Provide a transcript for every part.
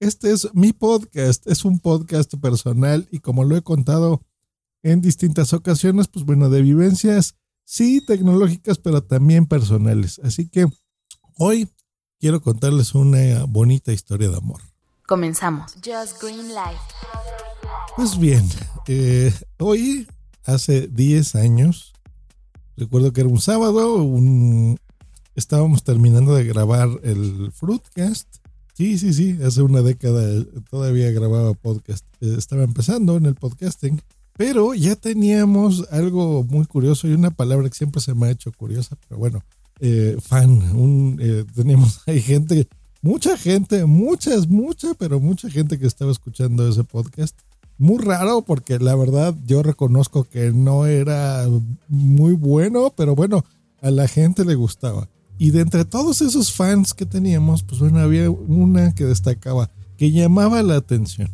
Este es mi podcast. Es un podcast personal y como lo he contado en distintas ocasiones, pues bueno, de vivencias, sí, tecnológicas, pero también personales. Así que hoy quiero contarles una bonita historia de amor. Comenzamos. Just Green Life. Pues bien, eh, hoy, hace 10 años, recuerdo que era un sábado, un, estábamos terminando de grabar el Fruitcast. Sí, sí, sí, hace una década todavía grababa podcast. Eh, estaba empezando en el podcasting, pero ya teníamos algo muy curioso y una palabra que siempre se me ha hecho curiosa, pero bueno, eh, fan. Eh, teníamos, hay gente, mucha gente, muchas, mucha, pero mucha gente que estaba escuchando ese podcast muy raro porque la verdad yo reconozco que no era muy bueno, pero bueno, a la gente le gustaba. Y de entre todos esos fans que teníamos, pues bueno, había una que destacaba, que llamaba la atención,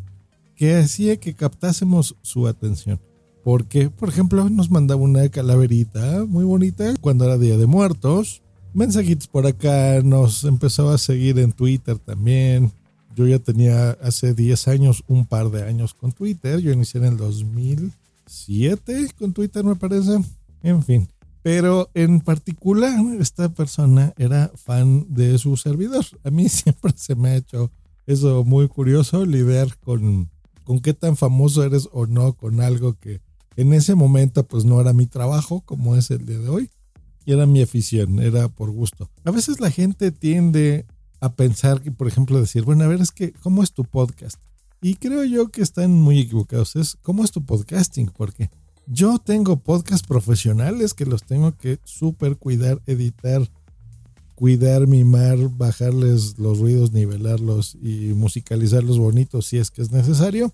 que hacía que captásemos su atención. Porque, por ejemplo, nos mandaba una calaverita muy bonita cuando era Día de Muertos. Mensajitos por acá, nos empezó a seguir en Twitter también. Yo ya tenía hace 10 años, un par de años con Twitter. Yo inicié en el 2007 con Twitter, me parece. En fin. Pero en particular, esta persona era fan de su servidor. A mí siempre se me ha hecho eso muy curioso, lidiar con, con qué tan famoso eres o no con algo que en ese momento pues no era mi trabajo como es el día de hoy. Y era mi afición, era por gusto. A veces la gente tiende a pensar que, por ejemplo, decir, bueno, a ver, es que, ¿cómo es tu podcast? Y creo yo que están muy equivocados. Es, ¿cómo es tu podcasting? Porque yo tengo podcasts profesionales que los tengo que súper cuidar, editar, cuidar, mimar, bajarles los ruidos, nivelarlos y musicalizarlos bonitos si es que es necesario.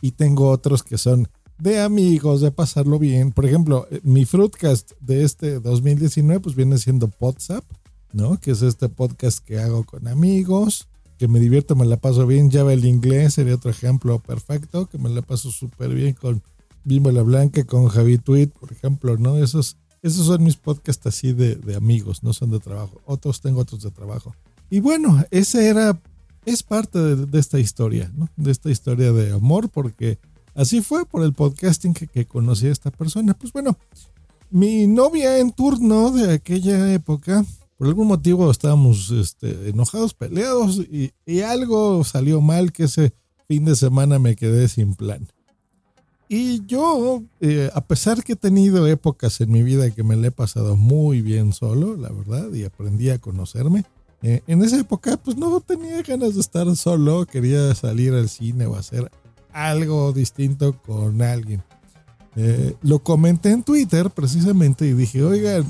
Y tengo otros que son de amigos, de pasarlo bien. Por ejemplo, mi Fruitcast de este 2019 pues viene siendo WhatsApp ¿no? Que es este podcast que hago con amigos, que me divierto, me la paso bien. Ya el inglés sería otro ejemplo perfecto, que me la paso súper bien con Bimbo la Blanca, con Javi Tweet, por ejemplo, ¿no? Esos, esos son mis podcasts así de, de amigos, no son de trabajo. Otros tengo otros de trabajo. Y bueno, ese era, es parte de, esta historia, ¿no? De esta historia de amor, porque así fue por el podcasting que, que conocí a esta persona. Pues bueno, mi novia en turno de aquella época, por algún motivo estábamos este, enojados, peleados y, algo salió mal que ese fin de semana me quedé sin plan. Y yo, eh, a pesar que he tenido épocas en mi vida que me le he pasado muy bien solo, la verdad, y aprendí a conocerme, eh, en esa época pues no tenía ganas de estar solo, quería salir al cine o hacer algo distinto con alguien. Eh, lo comenté en Twitter precisamente y dije, oigan,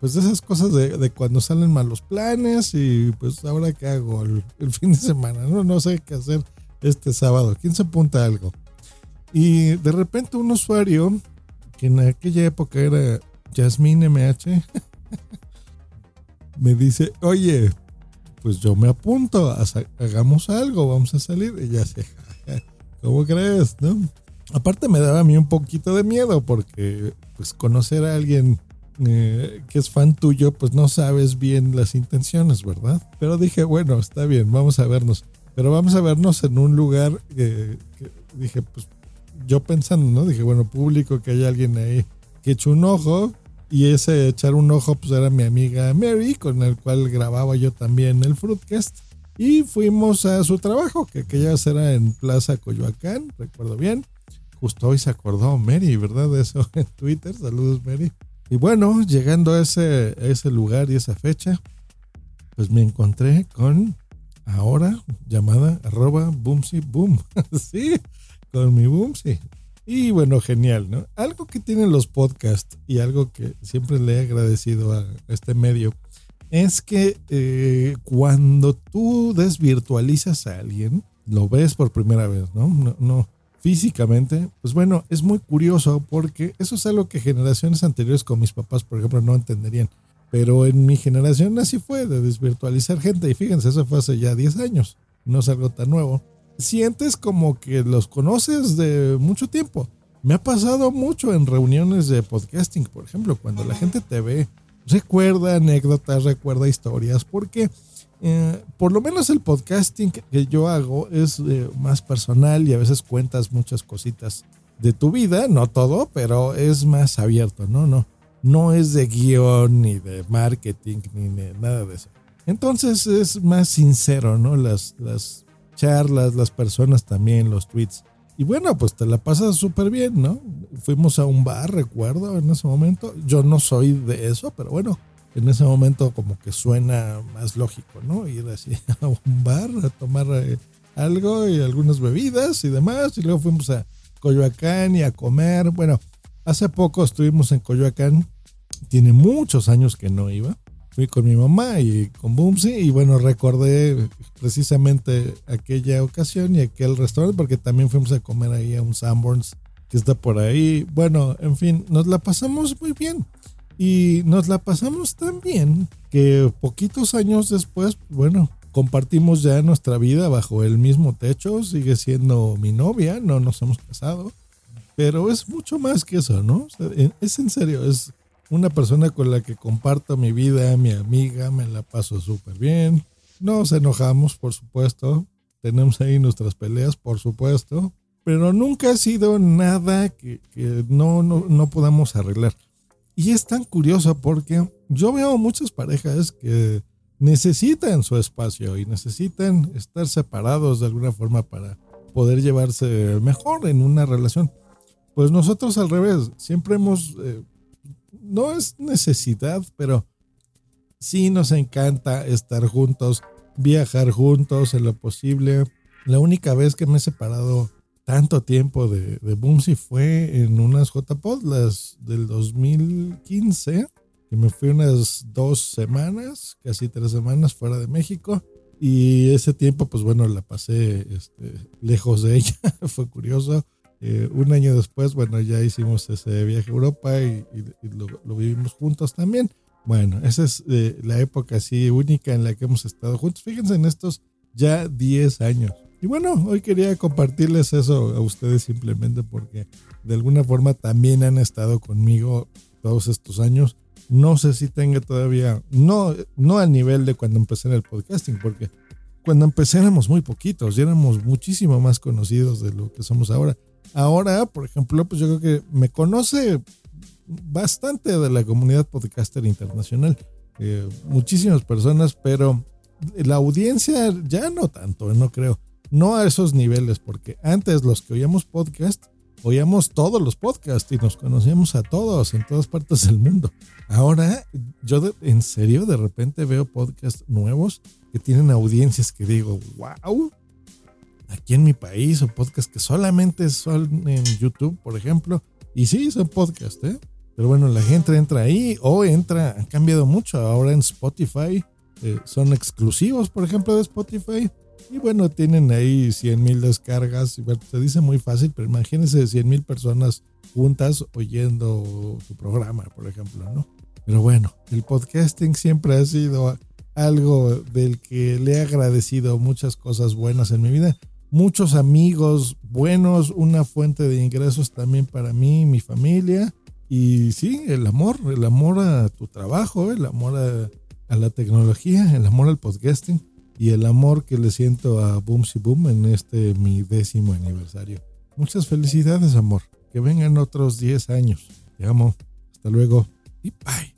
pues esas cosas de, de, cuando salen malos planes y pues ahora qué hago el, el, fin de semana, no, no sé qué hacer este sábado, ¿quién se apunta a algo? Y de repente un usuario, que en aquella época era Jasmine MH, me dice, oye, pues yo me apunto, hagamos algo, vamos a salir. Y ya sé, ¿cómo crees? ¿No? Aparte me daba a mí un poquito de miedo porque pues conocer a alguien eh, que es fan tuyo, pues no sabes bien las intenciones, ¿verdad? Pero dije, bueno, está bien, vamos a vernos. Pero vamos a vernos en un lugar que, que dije, pues yo pensando, ¿no? Dije, bueno, público, que hay alguien ahí que eche un ojo. Y ese echar un ojo, pues era mi amiga Mary, con el cual grababa yo también el Fruitcast. Y fuimos a su trabajo, que aquella era en Plaza Coyoacán, recuerdo bien. Justo hoy se acordó Mary, ¿verdad? De eso en Twitter. Saludos, Mary. Y bueno, llegando a ese, a ese lugar y esa fecha, pues me encontré con ahora llamada arroba boomsy boom. sí, con mi boomsy. Y bueno, genial, ¿no? Algo que tienen los podcasts y algo que siempre le he agradecido a este medio es que eh, cuando tú desvirtualizas a alguien, lo ves por primera vez, ¿no? No, no físicamente, pues bueno, es muy curioso porque eso es algo que generaciones anteriores con mis papás, por ejemplo, no entenderían. Pero en mi generación así fue, de desvirtualizar gente. Y fíjense, eso fue hace ya 10 años. No es algo tan nuevo. Sientes como que los conoces de mucho tiempo. Me ha pasado mucho en reuniones de podcasting, por ejemplo, cuando la gente te ve, recuerda anécdotas, recuerda historias, porque eh, por lo menos el podcasting que yo hago es eh, más personal y a veces cuentas muchas cositas de tu vida, no todo, pero es más abierto, ¿no? No, no es de guion ni de marketing ni de nada de eso. Entonces es más sincero, ¿no? Las, las charlas, las personas también, los tweets. Y bueno, pues te la pasas súper bien, ¿no? Fuimos a un bar, recuerdo, en ese momento. Yo no soy de eso, pero bueno, en ese momento como que suena más lógico, ¿no? Ir así a un bar a tomar eh, algo y algunas bebidas y demás. Y luego fuimos a Coyoacán y a comer. Bueno, hace poco estuvimos en Coyoacán. Tiene muchos años que no iba. Fui con mi mamá y con Boomsy y bueno, recordé precisamente aquella ocasión y aquel restaurante porque también fuimos a comer ahí a un Sanborns que está por ahí. Bueno, en fin, nos la pasamos muy bien. Y nos la pasamos tan bien que poquitos años después, bueno, compartimos ya nuestra vida bajo el mismo techo, sigue siendo mi novia, no nos hemos casado, pero es mucho más que eso, ¿no? es en serio, es una persona con la que comparto mi vida, mi amiga, me la paso súper bien, nos enojamos, por supuesto, tenemos ahí nuestras peleas, por supuesto, pero nunca ha sido nada que, no, no, no podamos arreglar. Y es tan curioso porque yo veo muchas parejas que necesitan su espacio y necesitan estar separados de alguna forma para poder llevarse mejor en una relación. Pues nosotros al revés, siempre hemos, eh, no es necesidad, pero sí nos encanta estar juntos, viajar juntos en lo posible. La única vez que me he separado tanto tiempo de, de fue en unas JPod, las del 2015, que me fui unas dos semanas, casi tres semanas fuera de México. Y ese tiempo, pues bueno, la pasé este, lejos de ella, fue curioso. Eh, un año después, bueno, ya hicimos ese viaje a Europa y, lo, vivimos juntos también. Bueno, esa es eh, la época así única en la que hemos estado juntos. Fíjense en estos ya 10 años. Y bueno, hoy quería compartirles eso a ustedes simplemente porque de alguna forma también han estado conmigo todos estos años. No sé si tenga todavía, no, no al nivel de cuando empecé en el podcasting, porque cuando empecé éramos muy poquitos y éramos muchísimo más conocidos de lo que somos ahora. Ahora, por ejemplo, pues yo creo que me conoce bastante de la comunidad podcaster internacional. Eh, muchísimas personas, pero la audiencia ya no tanto, no creo no a esos niveles, porque antes los que oíamos podcast, oíamos todos los podcasts y nos conocíamos a todos en todas partes del mundo. Ahora, yo en serio de repente veo podcasts nuevos que tienen audiencias que digo, wow, aquí en mi país, o podcasts que solamente son en YouTube, por ejemplo, y sí, son podcasts, ¿eh? Pero bueno, la gente entra ahí o entra, han cambiado mucho. Ahora en Spotify eh, son exclusivos, por ejemplo, de Spotify y bueno, tienen ahí 100 mil descargas. Se dice muy fácil, pero imagínense 100 mil personas juntas oyendo tu programa, por ejemplo, ¿no? Pero bueno, el podcasting siempre ha sido algo del que le he agradecido muchas cosas buenas en mi vida. Muchos amigos buenos, una fuente de ingresos también para mí mi familia. Y sí, el amor, el amor a tu trabajo, el amor a, a la tecnología, el amor al podcasting y el amor que le siento a Boomsy Boom en este mi décimo aniversario. Muchas felicidades, amor. Que vengan otros 10 años. Te amo. Hasta luego y bye.